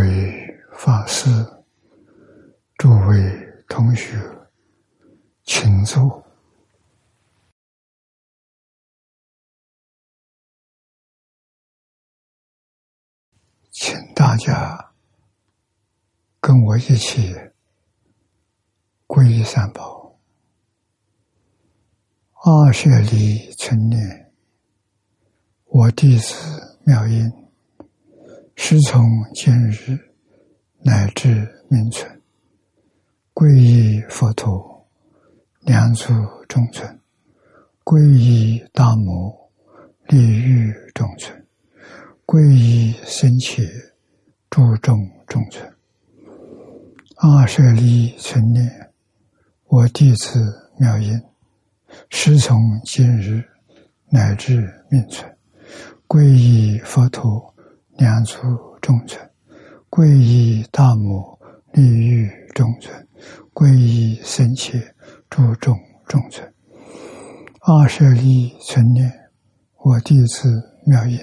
位法师、诸位同学，请坐，请大家跟我一起皈依三宝，二舍离存念，我弟子妙音。师从今日乃至命存，皈依佛陀，两足中存；皈依大摩，利欲中存；皈依僧伽，诸众中存。阿舍利存念，我弟子妙音，师从今日乃至命存，皈依佛陀。两足中存，皈依大摩利欲中存，皈依僧伽诸众中存。二舍利存念，我弟子妙音，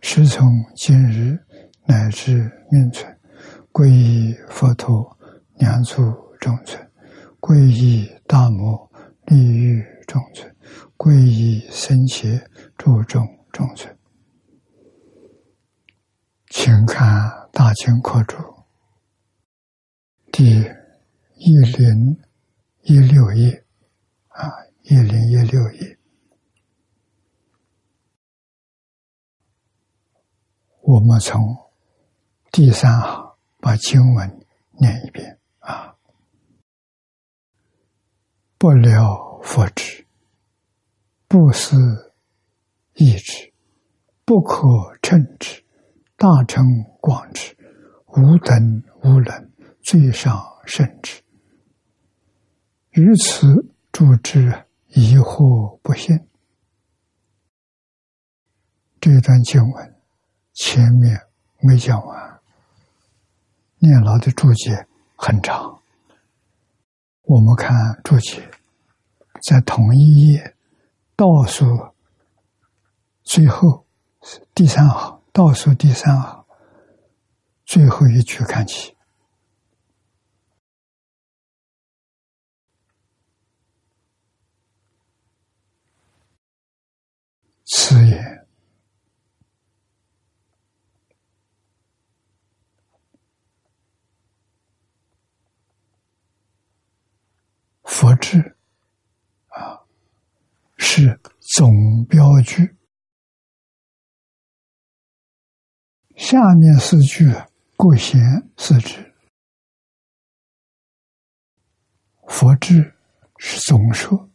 师从今日乃至命存，皈依佛陀两足中存，皈依大摩利欲中存，皈依僧伽诸众中存。请看《大清课注》第一零一六页，啊，一零一六页，我们从第三行把经文念一遍。啊，不了佛智，不思意志，不可称之。大乘广智，无等无能，最上圣智。于此诸之疑惑不信。这段经文前面没讲完，念老的注解很长。我们看注解，在同一页倒数最后第三行。倒数第三行最后一句看起，此言佛智啊，是总标句。下面四句各显四智，佛智是总说，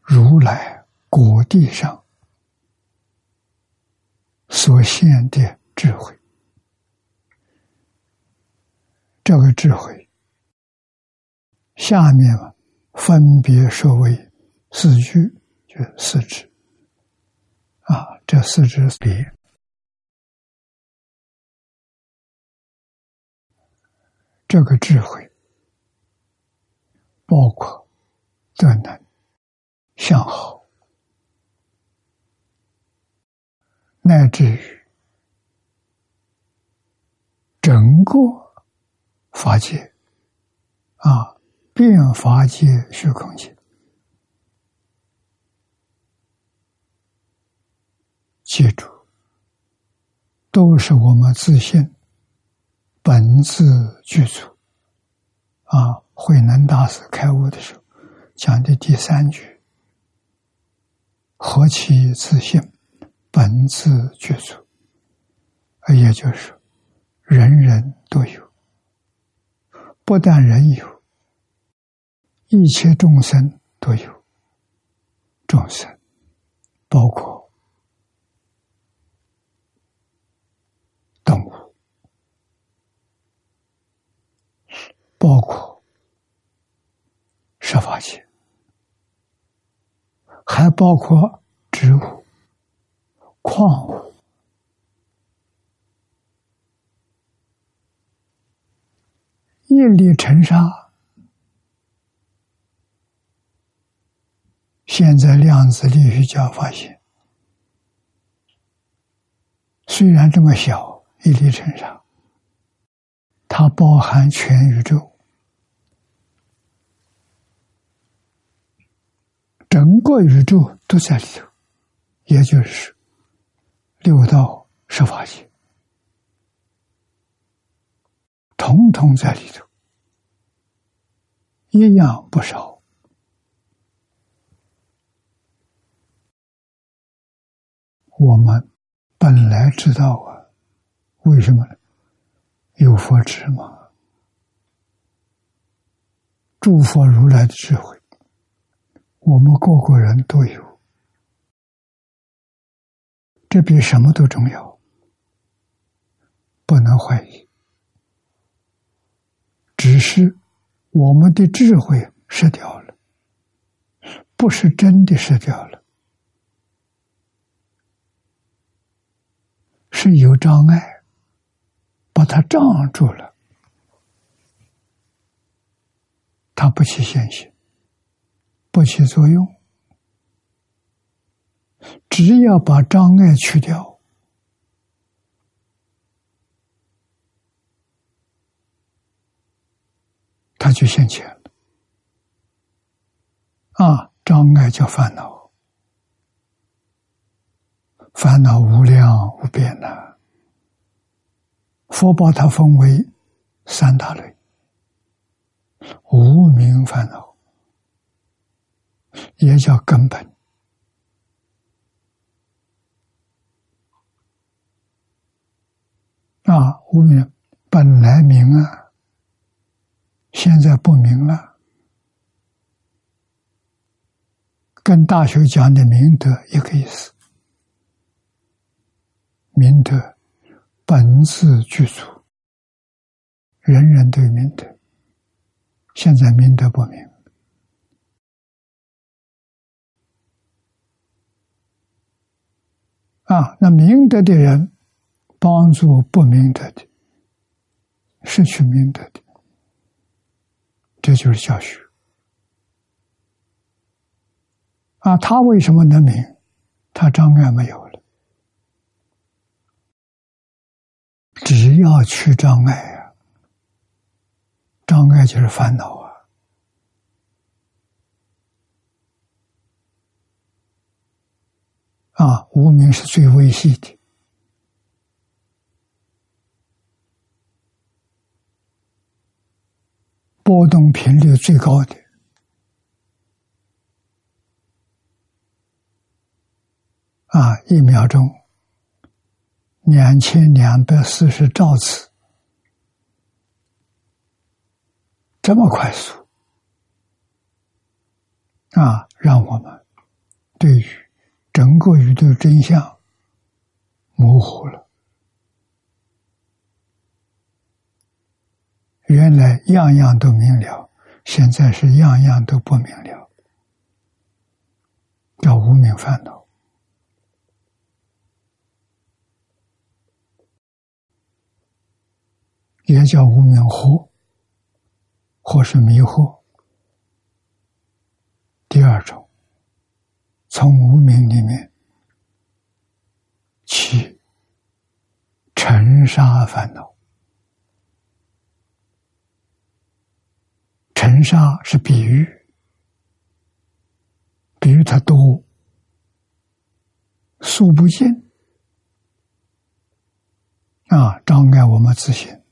如来果地上。所现的智慧，这个智慧。下面分别说为四句，就四智啊，这四智别。这个智慧包括断能、向好，乃至于整个法界啊，变法界、虚空界，记住，都是我们自信。本自具足啊！慧能大师开悟的时候讲的第三句：“何其自信，本自具足。”也就是，人人都有，不但人有，一切众生都有。众生包括动物。包括设法界，还包括植物、矿物，一粒尘沙，现在量子力学家发现，虽然这么小，一粒尘沙，它包含全宇宙，整个宇宙都在里头，也就是六道十法界，统统在里头，一样不少。我们本来知道啊，为什么呢？有佛智嘛，诸佛如来的智慧，我们个个人都有，这比什么都重要，不能怀疑。只是我们的智慧失掉了，不是真的失掉了。是有障碍，把它障住了，他不起现行，不起作用。只要把障碍去掉，它就现前了。啊，障碍叫烦恼。烦恼无量无边呐，佛把它分为三大类：无名烦恼，也叫根本啊。无名本来明啊，现在不明了，跟大学讲的明德一个意思。明德本自具足，人人都有明德。现在明德不明啊，那明德的人帮助不明德的，失去明德的，这就是教学啊。他为什么能明？他障碍没有了。只要去障碍啊，障碍就是烦恼啊！无名是最微细的，波动频率最高的啊，一秒钟。两千两百四十兆次，这么快速啊！让我们对于整个宇宙真相模糊了。原来样样都明了，现在是样样都不明了，叫无名烦恼。也叫无名惑，或是迷惑。第二种，从无名里面起尘沙烦恼。尘沙是比喻，比喻它多，数不尽啊，障碍我们自信。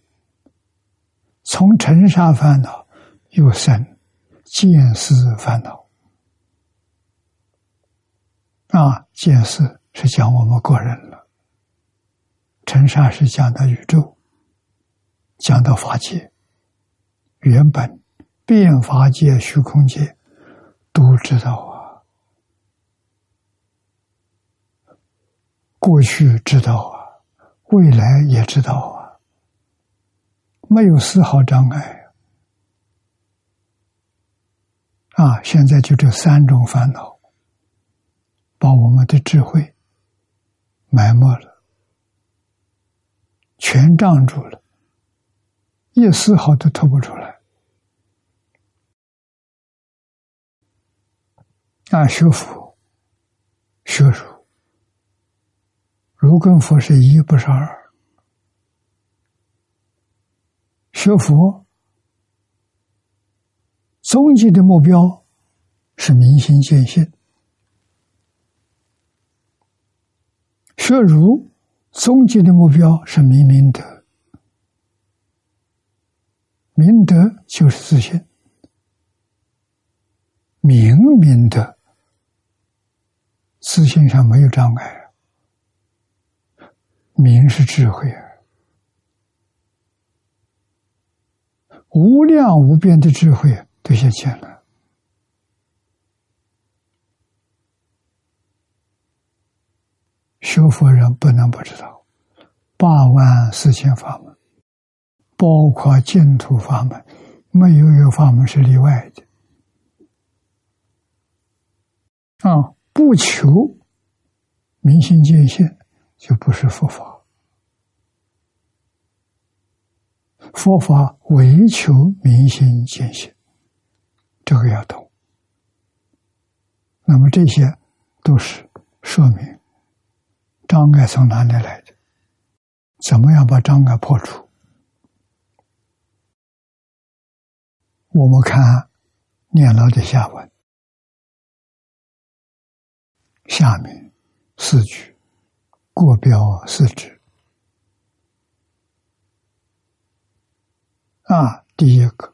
从尘沙烦恼又生见思烦恼啊，见思是讲我们个人了，尘沙是讲的宇宙，讲到法界，原本变法界、虚空界都知道啊，过去知道啊，未来也知道啊。没有丝毫障碍啊！现在就这三种烦恼，把我们的智慧埋没了，全胀住了，一丝毫都透不出来。啊，学佛、学儒，儒跟佛是一，不是二。学佛终极的目标是明心见性；学儒终极的目标是明明德。明德就是自信，明明德，自信上没有障碍，明是智慧，无量无边的智慧都现前了。学佛人不能不知道八万四千法门。包括净土法门，没有一个法门是例外的。啊，不求明心见性，就不是佛法。佛法唯求明心见性，这个要懂。那么这些都是说明障碍从哪里来的？怎么样把障碍破除？我们看念老的下文，下面四句过标四指啊，第一个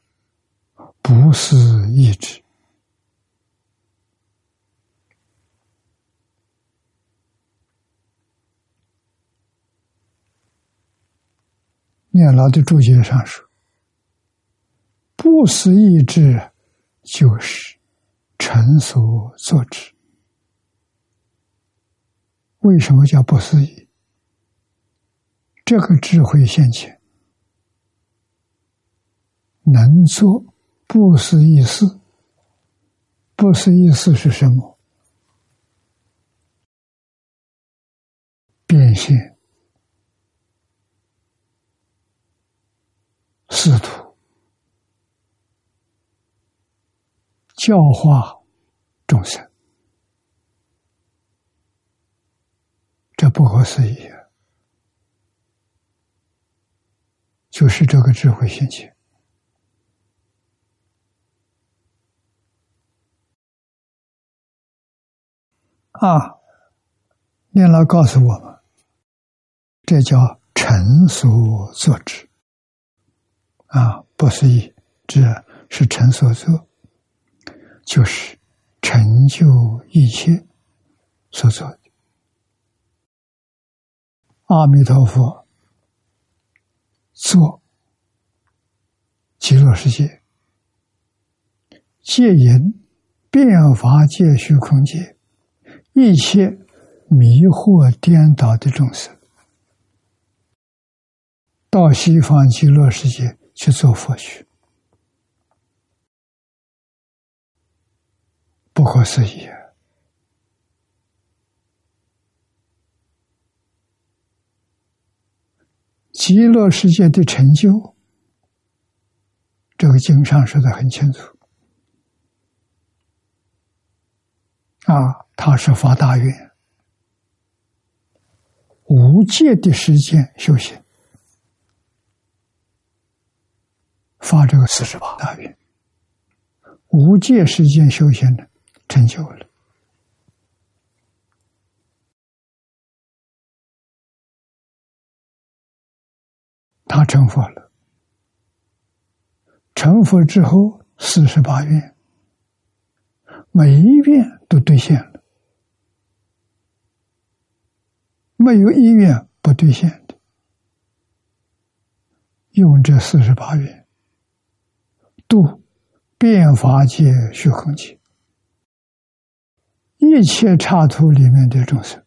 不是意志，念老的注解上说。不思意志，就是成所作之。为什么叫不思议？这个智慧现前，能做不思议事。不思议事是什么？变现、仕途。教化众生，这不可思议啊！就是这个智慧现前啊！念老告诉我们，这叫成所作之啊！不思议，这是成所作。就是成就一切所做的。阿弥陀佛，做极乐世界，戒淫变法界虚空界，一切迷惑颠倒的众生，到西方极乐世界去做佛去。不可思议！极乐世界的成就，这个经上说的很清楚。啊，他是发大愿，无界的时间修行，发这个四十八大愿，无界时间修行的。成就了，他成佛了。成佛之后，四十八愿，每一愿都兑现了，没有一愿不兑现的。用这四十八愿度变法界虚空界。一切插图里面的众生，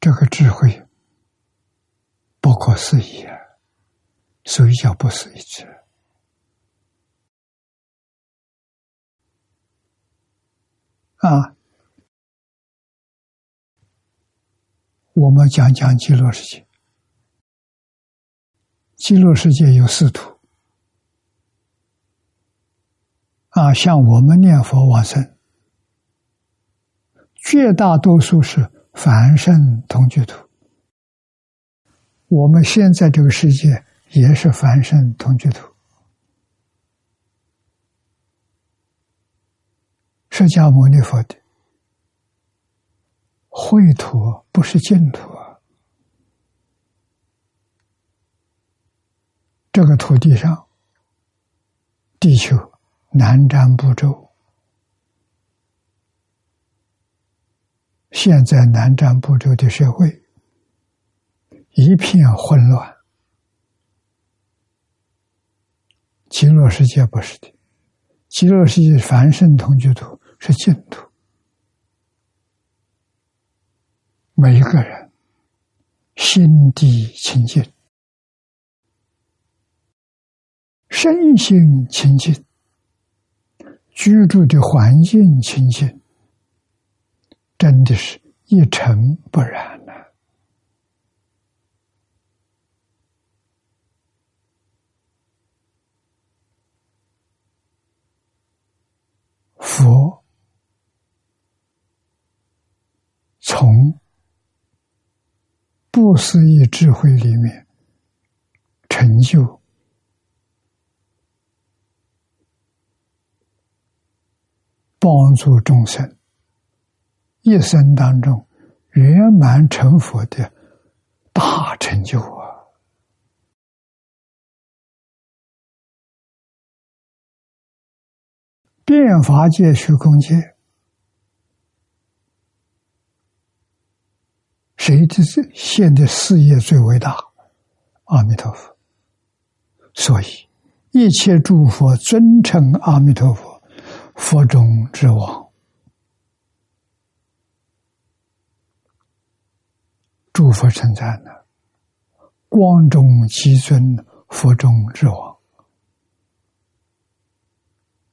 这个智慧不可思议啊！所以叫不思议智啊！我们讲讲极乐世界，极乐世界有四图。啊，像我们念佛往生，绝大多数是凡圣同居土，我们现在这个世界也是凡圣同居土。释迦牟尼佛的秽土不是净土啊！这个土地上，地球南瞻部洲，现在南瞻部洲的社会一片混乱，极乐世界不是的，极乐世界凡圣同居土。是净土，每一个人心地清净，身心清净，居住的环境清净，真的是一尘不染呐。佛。从不思议智慧里面成就，帮助众生一生当中圆满成佛的大成就啊！变法界、虚空界。谁的现的事业最伟大？阿弥陀佛。所以一切诸佛尊称阿弥陀佛，佛中之王。诸佛称赞的，光中极尊，佛中之王。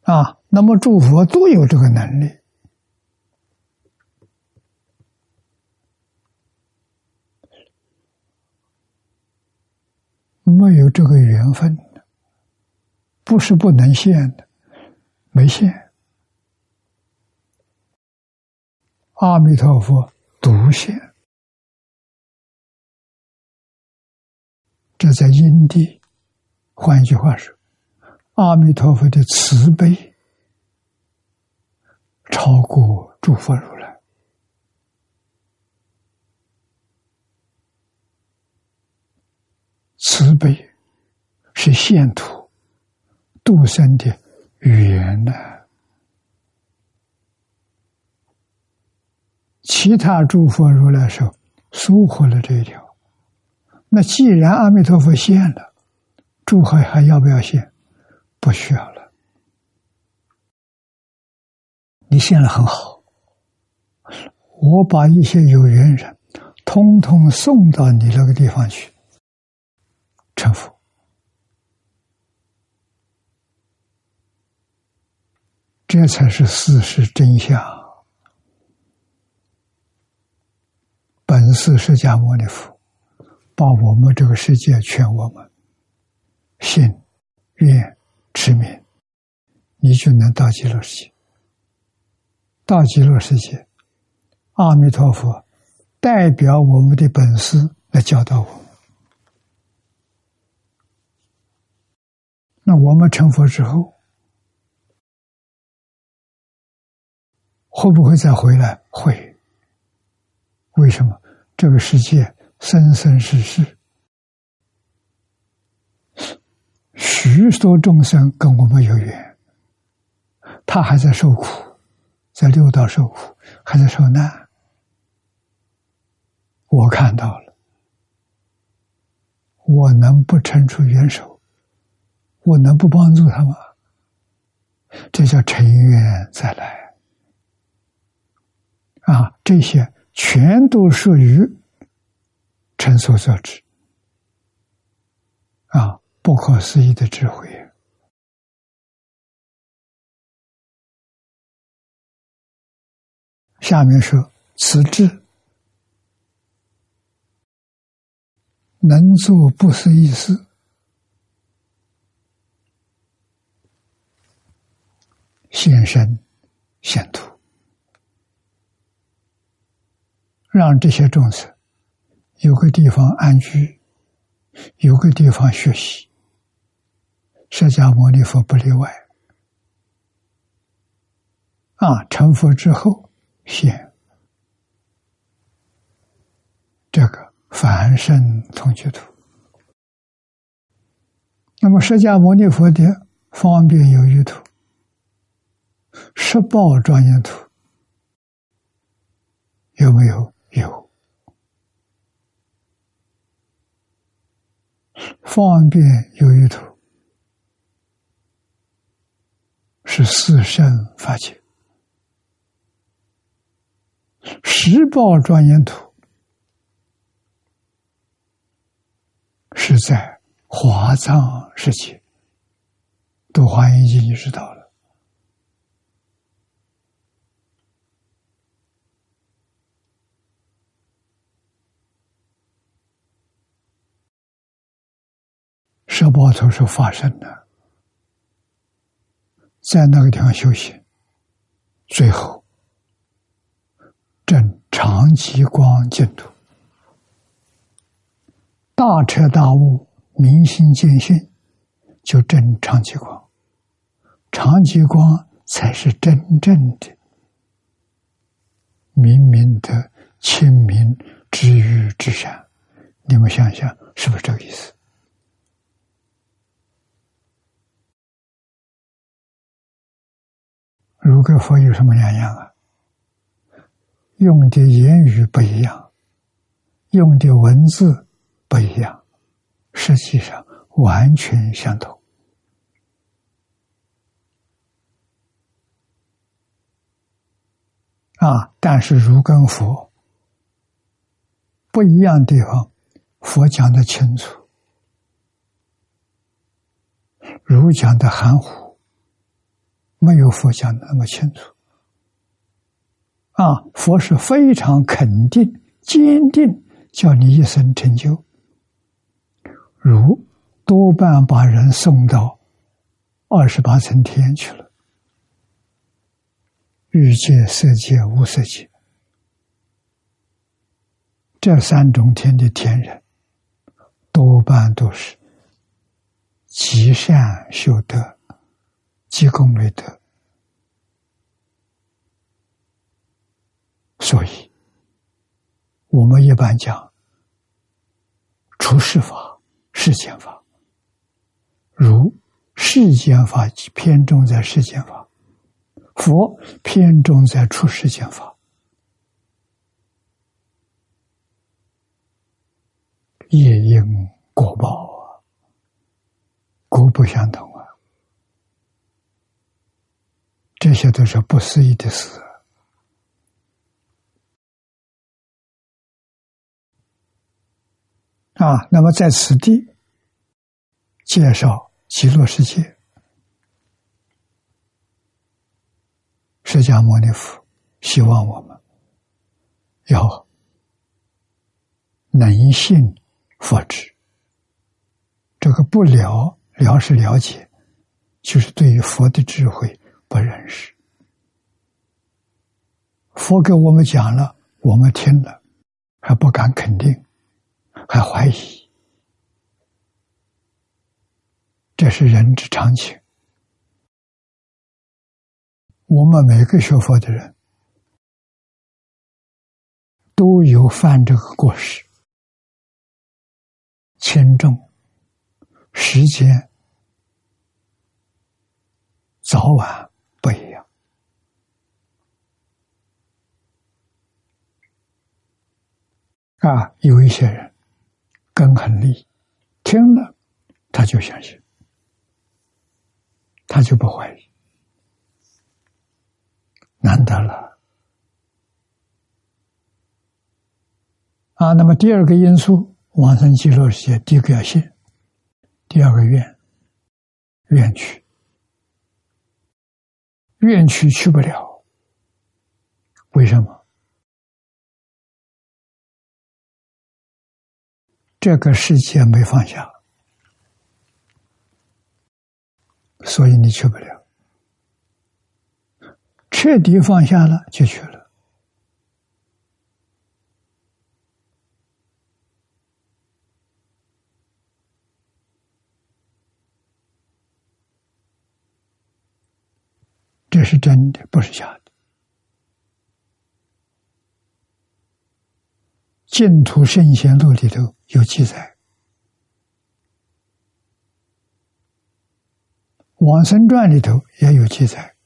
啊，那么诸佛都有这个能力。没有这个缘分，不是不能现的，没现。阿弥陀佛独现，这在因地。换一句话说，阿弥陀佛的慈悲超过诸佛如来。慈悲是现土度生的语言呢。其他诸佛如来说疏忽了这一条。那既然阿弥陀佛现了，诸佛还要不要现？不需要了。你现了很好，我把一些有缘人通通送到你那个地方去。成佛，这才是事实真相。本是释迦牟尼佛，把我们这个世界劝我们信、愿、持名，你就能到极乐世界。到极乐世界，阿弥陀佛代表我们的本师来教导我。那我们成佛之后，会不会再回来？会。为什么？这个世界生生世世，许多众生跟我们有缘，他还在受苦，在六道受苦，还在受难。我看到了，我能不伸出援手？我能不帮助他吗？这叫成愿再来啊！这些全都属于成所所知啊，不可思议的智慧。下面说：此智能做不思议事。现身现土，让这些众生有个地方安居，有个地方学习，释迦牟尼佛不例外。啊，成佛之后现这个凡圣同居图。那么释迦牟尼佛的方便有余图、十报庄严图有没有？有。方便有一图是四圣法界。十报庄严图是在华藏时期，读华严经就知道了。十报图是发生的，在那个地方修行，最后。正长极光净土，大彻大悟，明心见性，就正长极光。长极光才是真正的明明的清明之欲之善。你们想想，是不是这个意思？如跟佛有什么两样啊？用的言语不一样，用的文字不一样，实际上完全相同。啊，但是如跟佛不一样的地方，佛讲的清楚，儒讲的含糊，没有佛讲的那么清楚。啊，佛是非常肯定、坚定，叫你一生成就。如多半把人送到二十八层天去了，欲界、色界、无色界，这三种天的天人，多半都是极善修德、积功累德。所以，我们一般讲，出世法、世间法，如世间法偏重在世间法，佛偏重在出世间法，业因果报啊，果不相同啊，这些都是不思议的事。啊，那么在此地介绍极乐世界，释迦牟尼佛希望我们要能信佛智。这个不了了是了解，就是对于佛的智慧不认识。佛给我们讲了，我们听了还不敢肯定。还怀疑，这是人之常情。我们每个学佛的人都有犯这个过失，轻重、时间、早晚不一样啊，有一些人。根很利，听了他就相信，他就不怀疑，难得了啊！那么第二个因素，往生极乐世界，第一个要信，第二个愿，愿去，愿去去不了，为什么？这个世界没放下，所以你去不了。彻底放下了，就去了。这是真的，不是假的。净土圣贤录里头有记载，往生传里头也有记载。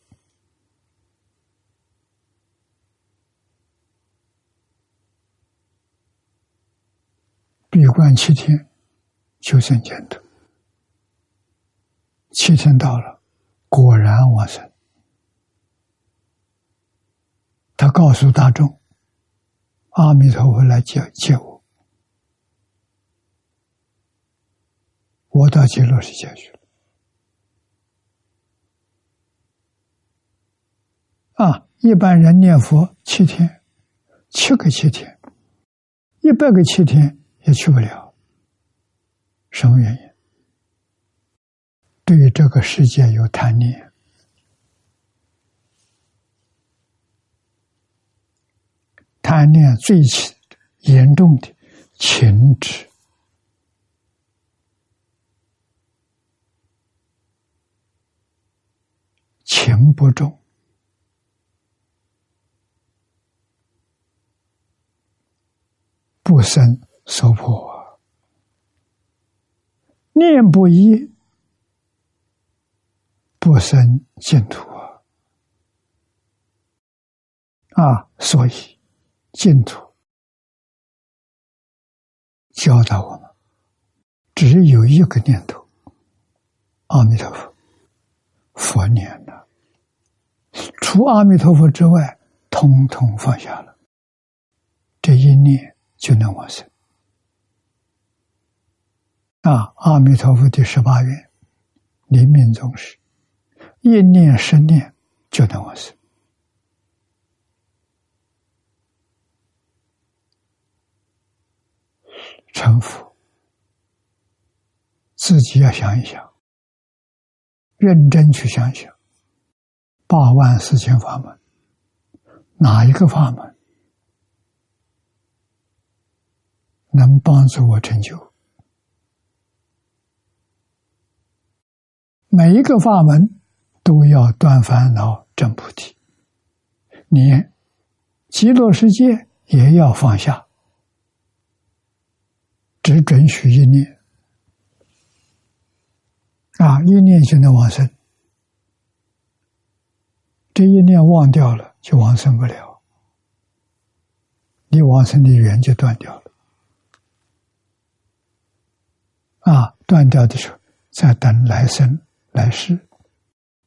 闭关七天，求生净土。七天到了，果然往生。他告诉大众：“阿弥陀佛来接接我，我到极乐世界去了。”啊，一般人念佛七天，七个七天，一百个七天也去不了。什么原因？对于这个世界有贪念。贪念最轻严重的情执，情不重，不生受破，念不一，不生净土啊！啊，所以。净土教导我们，只有一个念头：阿弥陀佛，佛念了。除阿弥陀佛之外，通通放下了。这一念就能往生。啊，阿弥陀佛的十八愿，临命终时，一念十念就能往生。成佛，自己要想一想，认真去想想，八万四千法门，哪一个法门能帮助我成就？每一个法门都要断烦恼、证菩提，你极乐世界也要放下。只准许一念啊，一念就能往生。这一念忘掉了，就往生不了。你往生的缘就断掉了。啊，断掉的时候，再等来生来世，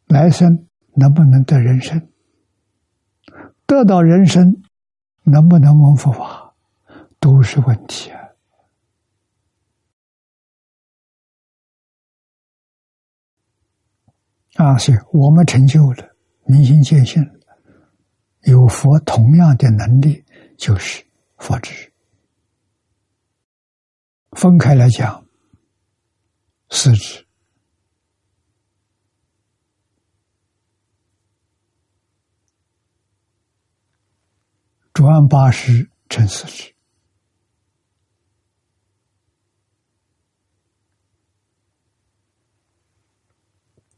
来生能不能得人生？得到人生，能不能闻佛法，都是问题啊。啊，是我们成就了明心见性，有佛同样的能力，就是佛智。分开来讲，四智，转八十成四智。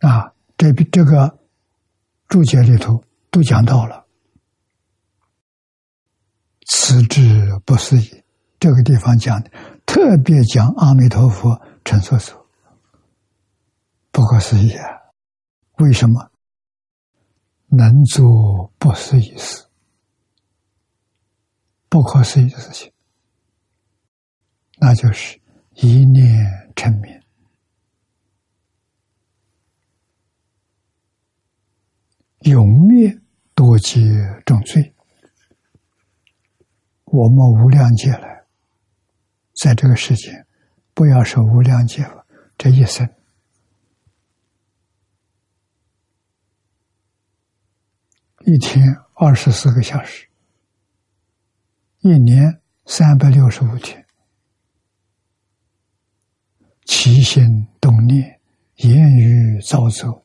啊。这这个注解里头都讲到了，此之不思议。这个地方讲的特别讲阿弥陀佛成所所，不可思议啊！为什么能做不思议事？不可思议的事情，那就是一念成名。永灭多劫重罪，我们无量劫来，在这个世界，不要说无量劫了，这一生，一天二十四个小时，一年三百六十五天，起心动念、言语造作，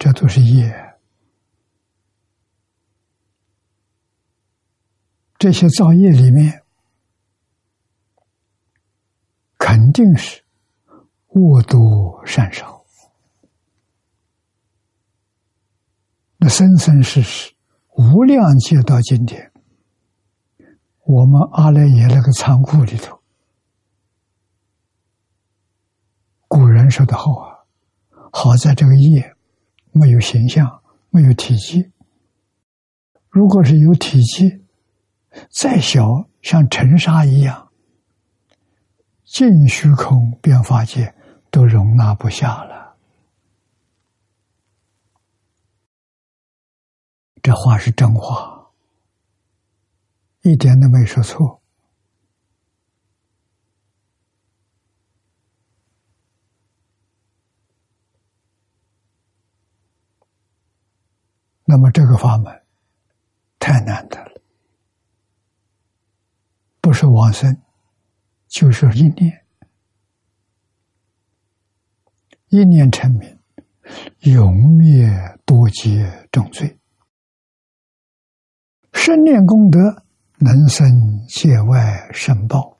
这都是业。这些造业里面，肯定是恶多善少。那生生世世无量劫到今天，我们阿赖耶那个仓库里头，古人说的好啊，好在这个业没有形象，没有体积。如果是有体积，再小，像尘沙一样，尽虚空变法界都容纳不下了。这话是真话，一点都没说错。那么这个法门太难得。不是往生，就是一念，一念成名，永灭多劫重罪。生念功德能生界外圣报，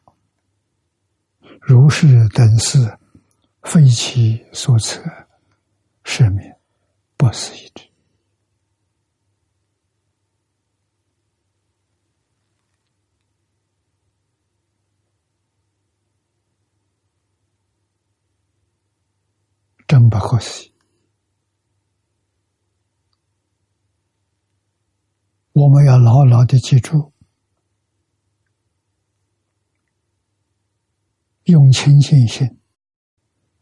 如是等事，非其所测，是名不思议之。真不可思议！我们要牢牢的记住，用清净心，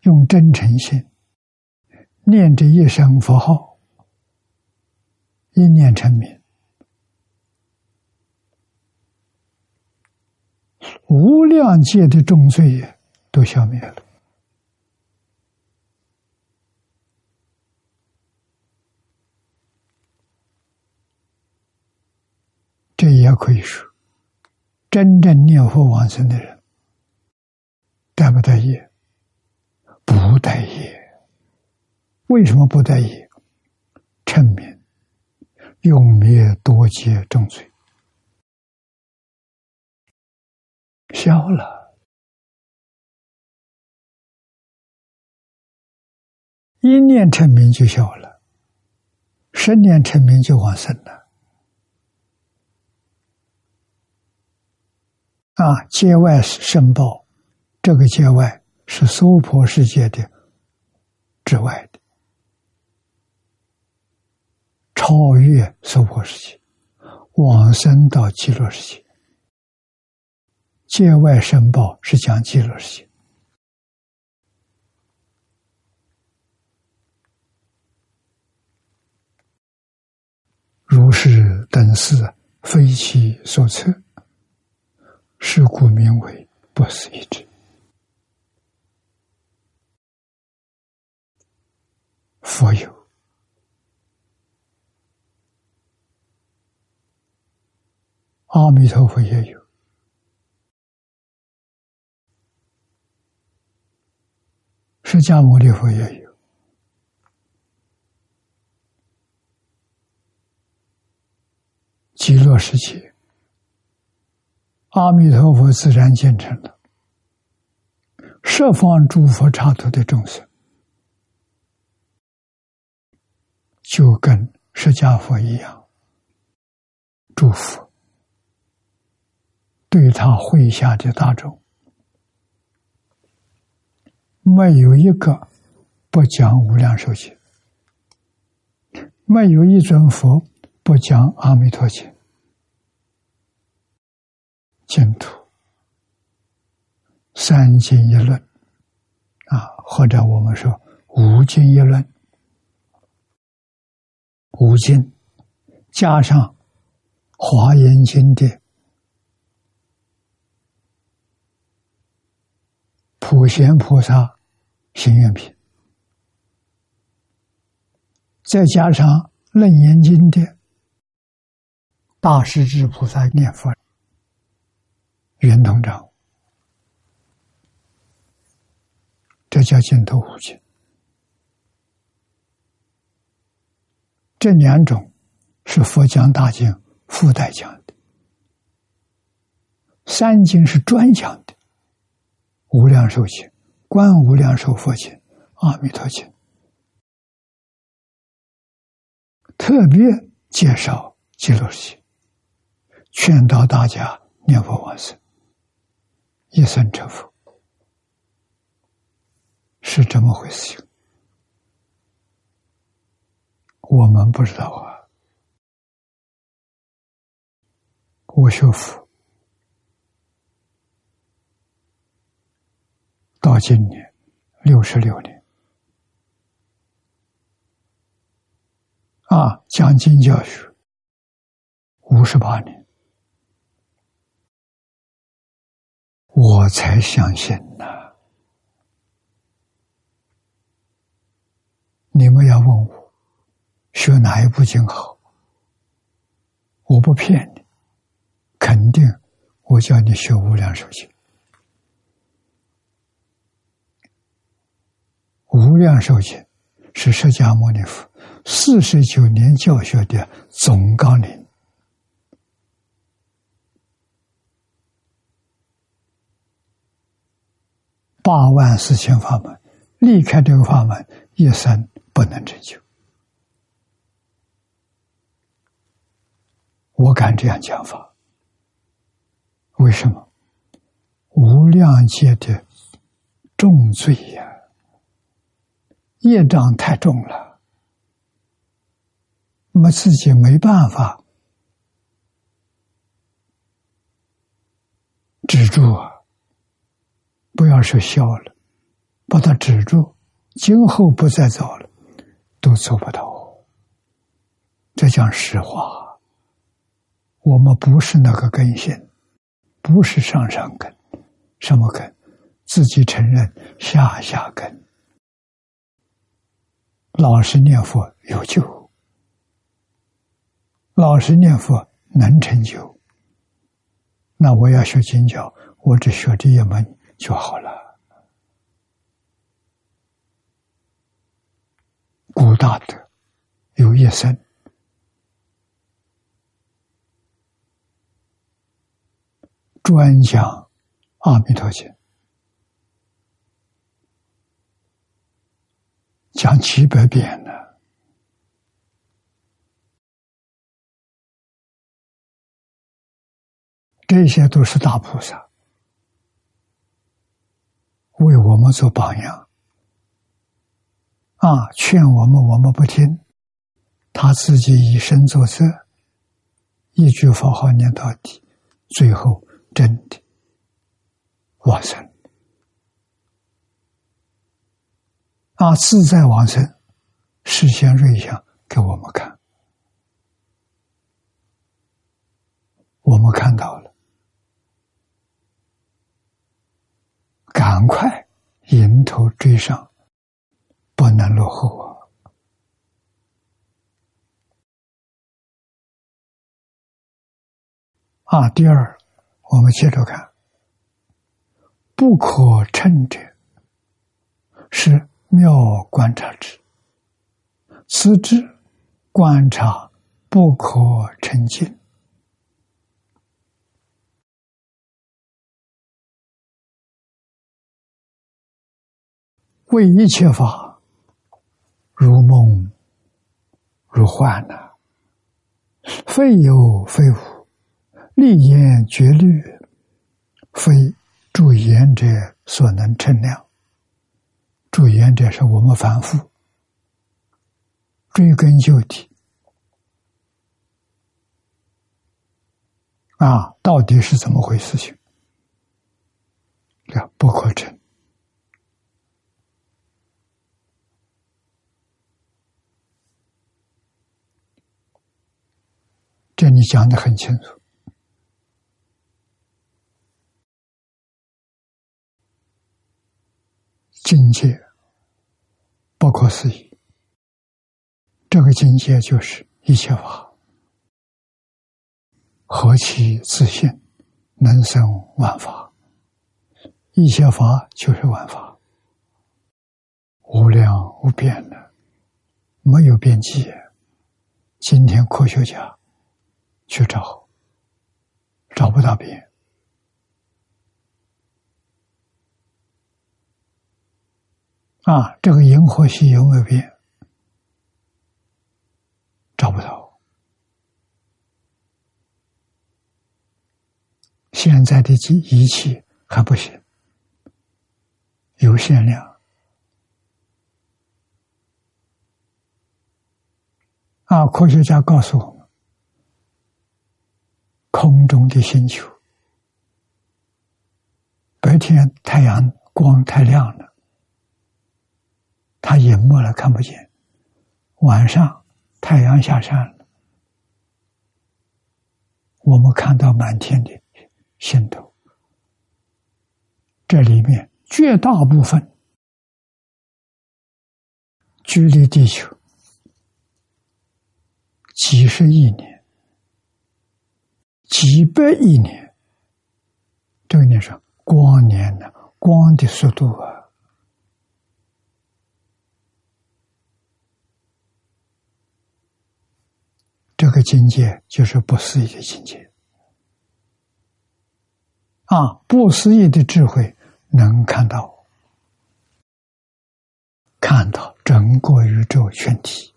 用真诚心，念这一声佛号，一念成名，无量界的重罪都消灭了。这也可以说，真正念佛往生的人，带不带业？不带业。为什么不带业？称名，永灭多劫重罪，消了，一念成名就消了，十念成名就往生了。啊，界外申报，这个界外是娑婆世界的之外的，超越娑婆世界，往生到极乐世界。界外申报是讲极乐世界，如是等事，非其所测。是故名为不思议之。佛有，阿弥陀佛也有，释迦牟尼佛也有，极乐世界。阿弥陀佛自然建成了，十方诸佛刹土的众生，就跟释迦佛一样，祝福对他麾下的大众，没有一个不讲无量寿经，没有一尊佛不讲阿弥陀经。净土。三经一论。啊，或者我们说五经一论，五经。加上华严经的普贤菩萨行愿品，再加上楞严经的大势至菩萨念佛。圆通章，这叫净土五经。这两种是佛讲大经附带讲的，三经是专讲的。无量寿经、观无量寿佛经、阿弥陀经，特别介绍极乐世界，劝导大家念佛往生，一生成佛，是这么回事情。我们不知道啊，我学佛到今年六十六年。啊，讲经教学五十八年，我才相信呐。你们要问我学哪一部经好，我不骗你，肯定我叫你学《无量寿经》。《无量寿经》是释迦牟尼佛。四十九年教学的总纲领，八万四千法门，离开这个法门，一生不能成就。我敢这样讲法，为什么？无量劫的重罪呀，业障太重了。那么自己没办法止住啊！不要说笑了，把它止住，今后不再走了，都做不到。这讲实话，我们不是那个根性，不是上上根，什么根？自己承认下下根，老实念佛有救。老实念佛能成就，那我要学经教，我只学这一门就好了。古大德有一生专讲《阿弥陀经》，讲几百遍呢。这些都是大菩萨，为我们做榜样，啊，劝我们我们不听，他自己以身作则，一句佛号念到底，最后真的往生，啊，自在往生，实现瑞相给我们看，我们看到了。赶快迎头追上，不能落后啊！啊，第二，我们接着看，不可称者是妙观察之，此之观察不可称尽。为一切法如梦如幻呐，非有非无，立言绝律，非助言者所能称量。助言者是我们凡夫，追根究底啊，到底是怎么回事？情了不可称。这里讲的很清楚，境界不可思议。这个境界就是一切法，何其自信，能生万法。一切法就是万法，无量无边的，没有边际。今天科学家。去找，找不到边啊！这个银河系有没有变？找不到。现在的机仪器还不行，有限量。啊，科学家告诉我，空中的星球，白天太阳光太亮了，它隐没了看不见；晚上太阳下山了，我们看到满天的。心头，这里面绝大部分距离地球几十亿年、几百亿年，这个你说光年呢？光的速度啊，这个境界就是不思议的境界。啊，不思议的智慧能看到，看到整个宇宙全体。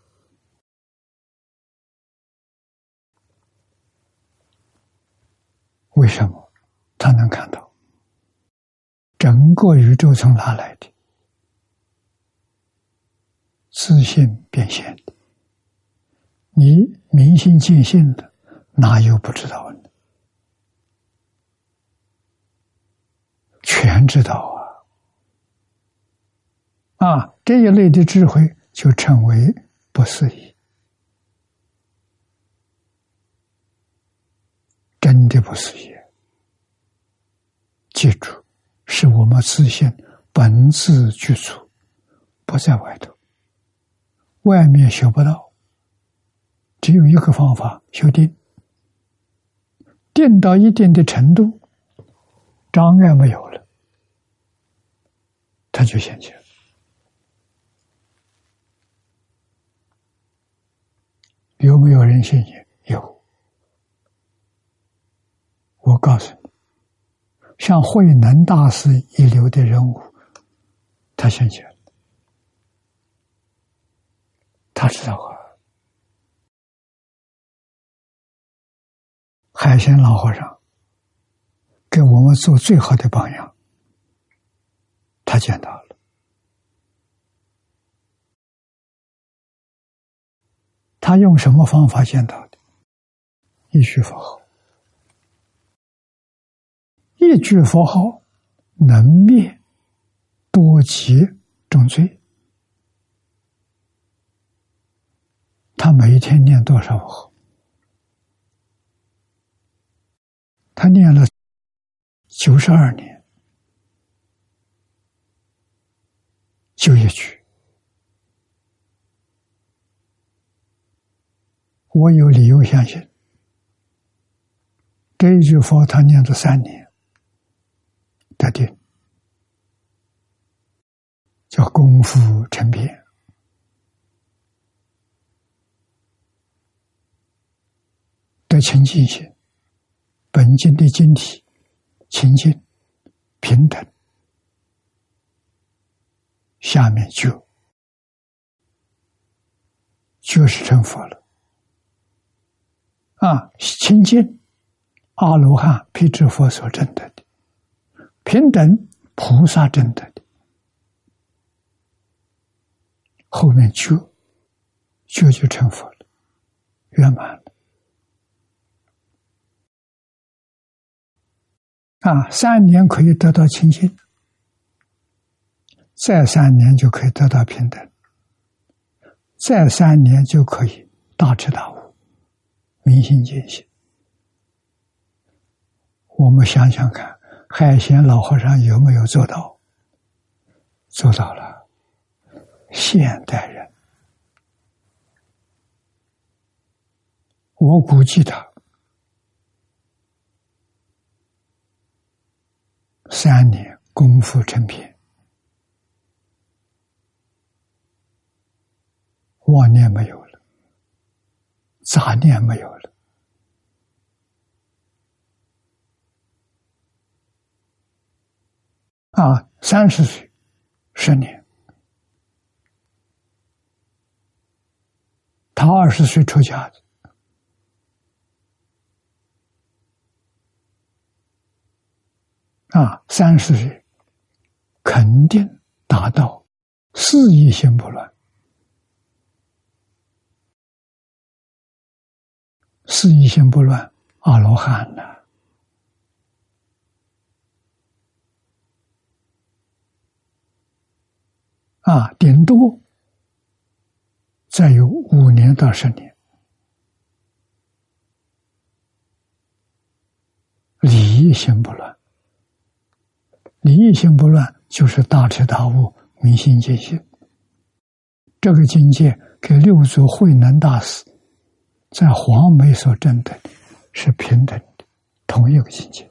为什么他能看到？整个宇宙从哪来的？自信变现的。你明心见性的，哪有不知道呢？全知道啊！啊，这一类的智慧就称为不思议，真的不思议。记住，是我们自信本自具足，不在外头，外面修不到。只有一个方法：修定，定到一定的程度，障碍没有了。他就现前，有没有人现前？有。我告诉你，像慧能大师一流的人物，他现前，他知道啊。海鲜老和尚给我们做最好的榜样。他见到了，他用什么方法见到的？一句佛号，一句佛号能灭多劫重罪。他每一天念多少佛？他念了九十二年。就一句，我有理由相信，这一句佛他念了三年，得定，叫功夫成片，得清净心，本经的经体清净平等。下面就就是成佛了啊！清净阿罗汉、辟支佛所证的，平等菩萨证得的，后面就就就成佛了，圆满了啊！三年可以得到清净。再三年就可以得到平等，再三年就可以大彻大悟、明心见性。我们想想看，海贤老和尚有没有做到？做到了。现代人，我估计他三年功夫成片。妄念没有了，杂念没有了，啊，三十岁，十年，他二十岁出家的，啊，三十岁肯定达到四意心不乱，四意心不乱，阿罗汉了。啊顶多再有五年到十年，理义心不乱，理义心不乱就是大彻大悟、明心见性。这个境界跟六祖慧能大师在黄梅所证的是平等的，同一个境界。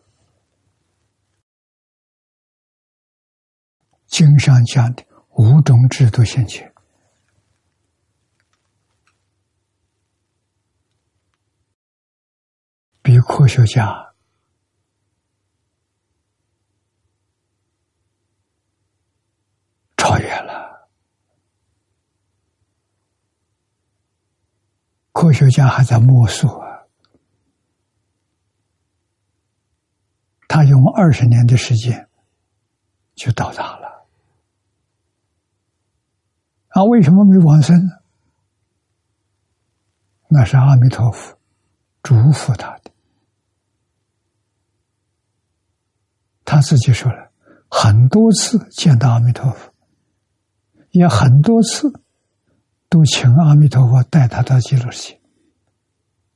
经上讲的。五种制度现前，比科学家超越了。科学家还在摸索，他用二十年的时间就到达了。啊为什么没往生呢？那是阿弥陀佛嘱咐他的。他自己说了，很多次见到阿弥陀佛，也很多次都请阿弥陀佛带他到极乐世界。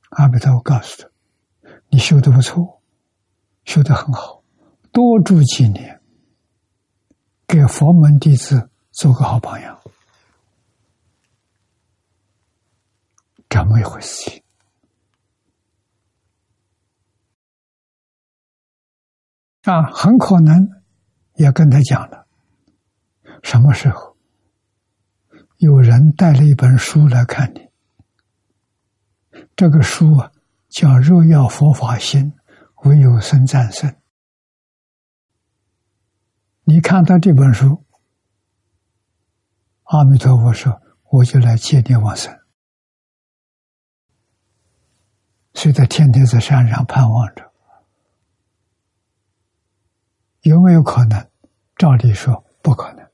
阿弥陀佛告诉他：“你修的不错，修的很好，多住几年，给佛门弟子做个好榜样。”这么一回事情啊，很可能也跟他讲了，什么时候有人带了一本书来看你？这个书啊，叫《若要佛法心，唯有僧战胜》。你看到这本书，阿弥陀佛说：“我就来接你往生。”所以，在天天在山上盼望着，有没有可能？照理说不可能。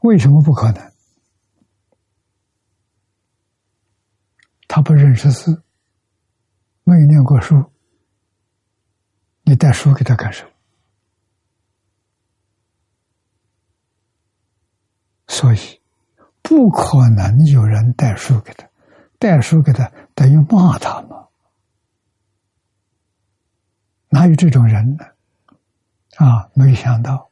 为什么不可能？他不认识字，没有念过书，你带书给他干什么？所以，不可能有人带书给他。带书给他，等于骂他嘛？哪有这种人呢？啊，没想到，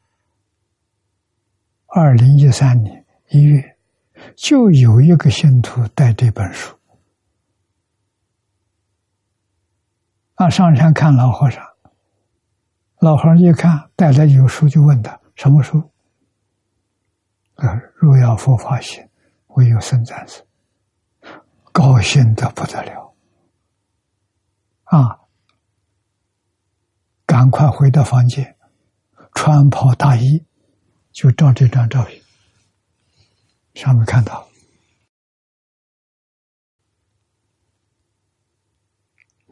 二零一三年一月，就有一个信徒带这本书，啊，上山看老和尚，老和尚一看带来有书，就问他什么书？啊，若要佛法行，唯有僧战士。高兴的不得了，啊！赶快回到房间，穿袍大衣，就照这张照片。上面看到，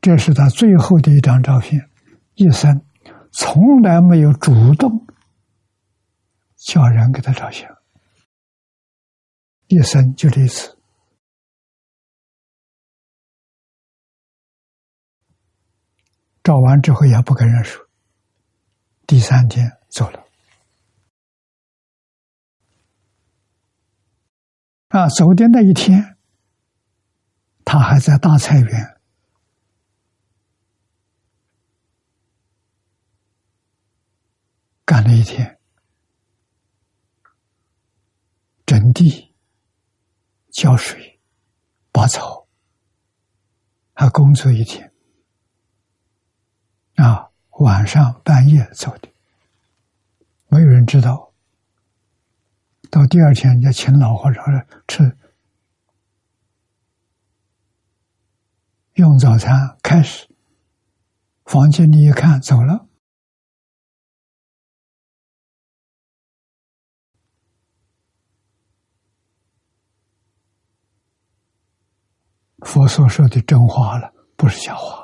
这是他最后的一张照片，一生从来没有主动叫人给他照相，一生就这一次。照完之后也不跟人说。第三天走了，啊，走的那一天，他还在大菜园干了一天，整地、浇水、拔草，还工作一天。啊，晚上半夜走的，没有人知道。到第二天，人家请老和尚吃，用早餐开始。房间里一看，走了。佛所说的真话了，不是假话。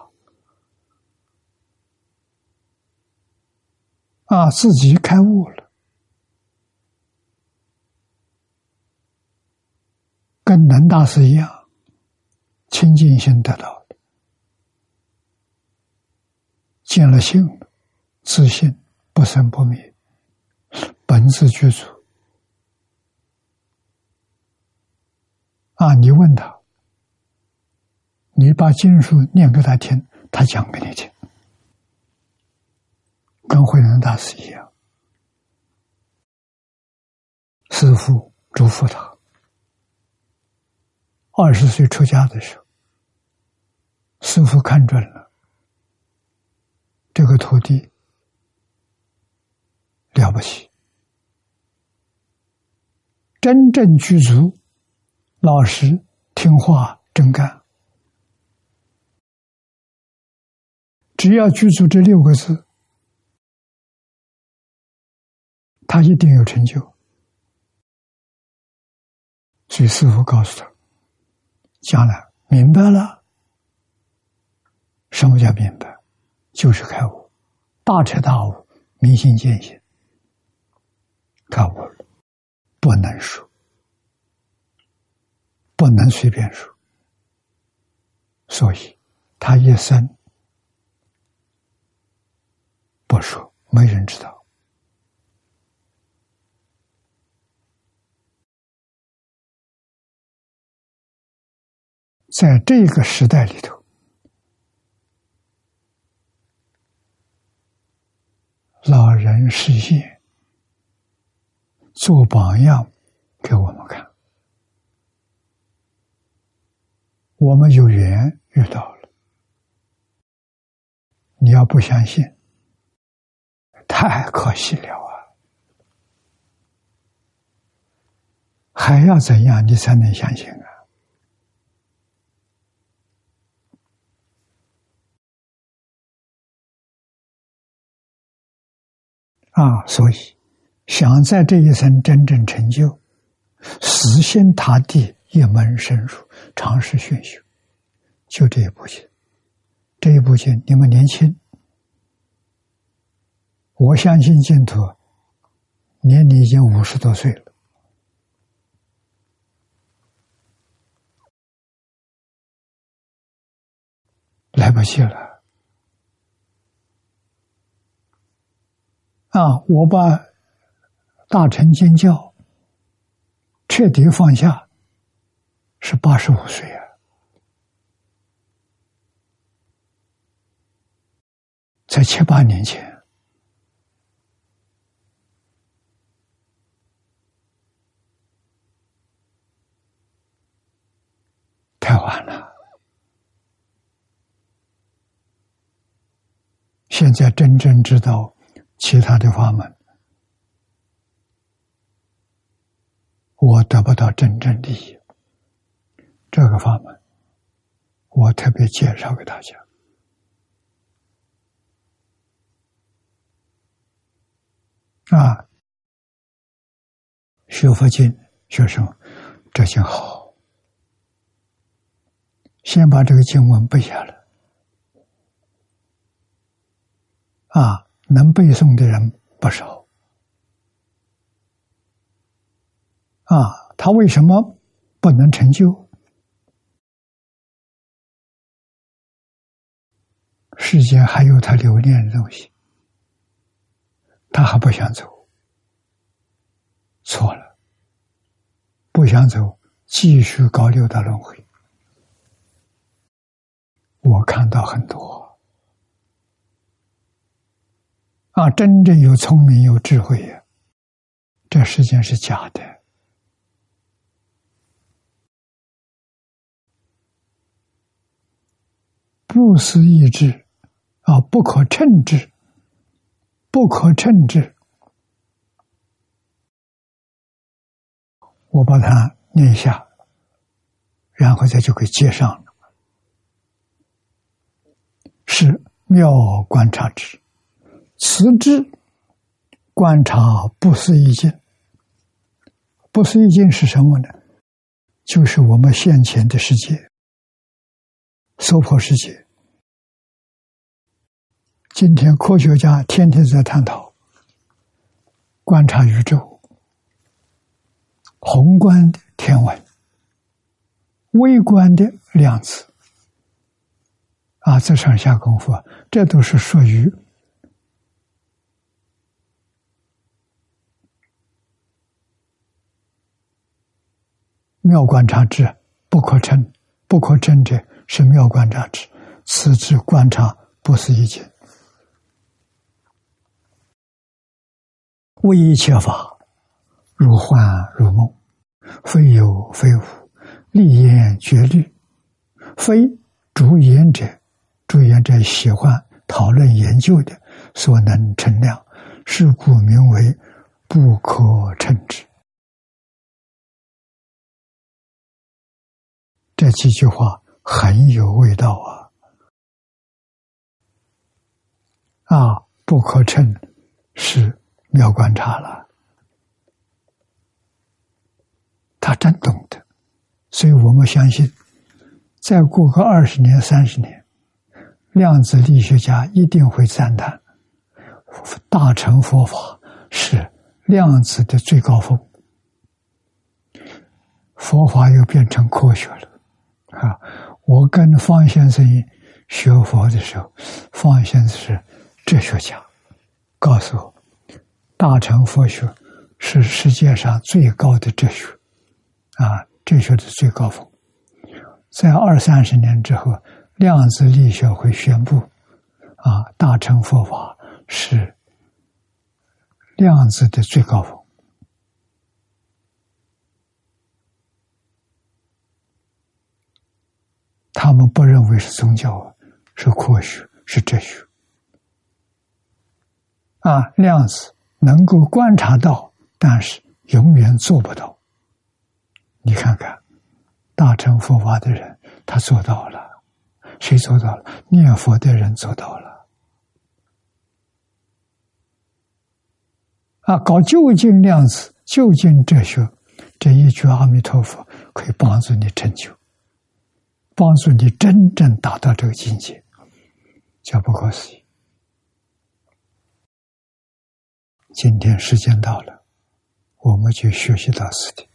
啊，自己开悟了，跟南大师一样，清净心得到的，见了性了，自信不生不灭，本自具足。啊，你问他。你把经书念给他听，他讲给你听，跟慧能大师一样。师父嘱咐他，二十岁出家的时候，师父看准了这个徒弟了不起，真正具足，老实听话，真干。只要记住这六个字，他一定有成就。所以师傅告诉他：“将来明白了，什么叫明白？就是开悟，大彻大悟，明心见性，开悟了，不能说，不能随便说。所以他一生。”不说，没人知道。在这个时代里头，老人实现，做榜样给我们看。我们有缘遇到了，你要不相信？太可惜了啊！还要怎样你才能相信？啊，所以想在这一生真正成就，死心塌地一门深入，尝试熏修，就这一步经。这一步经，你们年轻。我相信净土，年龄已经五十多岁了，来不及了。啊！我把大乘经教彻底放下，是八十五岁啊，在七八年前。太晚了，现在真正知道其他的法门，我得不到真正利益。这个法门，我特别介绍给大家。啊，学佛经，学生，这些好。先把这个经文背下来，啊，能背诵的人不少，啊，他为什么不能成就？世间还有他留恋的东西，他还不想走，错了，不想走，继续搞六道轮回。我看到很多啊，真正有聪明有智慧呀，这世间是假的，不思议智啊，不可称智，不可称智。我把它念一下，然后再就给接上了。是妙观察之，此之观察不思议境。不思议境是什么呢？就是我们现前的世界。娑婆世界。今天科学家天天在探讨观察宇宙，宏观的天文，微观的量子，啊，这上下功夫，这都是属于妙观察之不可称，不可称者是妙观察之，此之观察不是一境。为一切法，如幻如梦，非有非无，立言绝虑，非主言者，主言者喜欢讨论研究的所能称量，是故名为不可称之。几句话很有味道啊！啊，不可称是。妙观察了，他真懂得，所以我们相信，再过个二十年、三十年，量子力学家一定会赞叹，大乘佛法是量子的最高峰，佛法又变成科学了。啊，我跟方先生学佛的时候，方先生是哲学家，告诉我。大乘佛学是世界上最高的哲学，啊，哲学的最高峰。在二三十年之后，量子力学会宣布，啊，大乘佛法是量子的最高峰。他们不认为是宗教，是科学，是哲学。啊，量子。能够观察到，但是永远做不到。你看看，大乘佛法的人，他做到了；谁做到了？念佛的人做到了。啊，搞究竟量子、究竟哲学，这一句阿弥陀佛可以帮助你成就，帮助你真正达到这个境界，叫不可思议。今天时间到了，我们就学习到此地。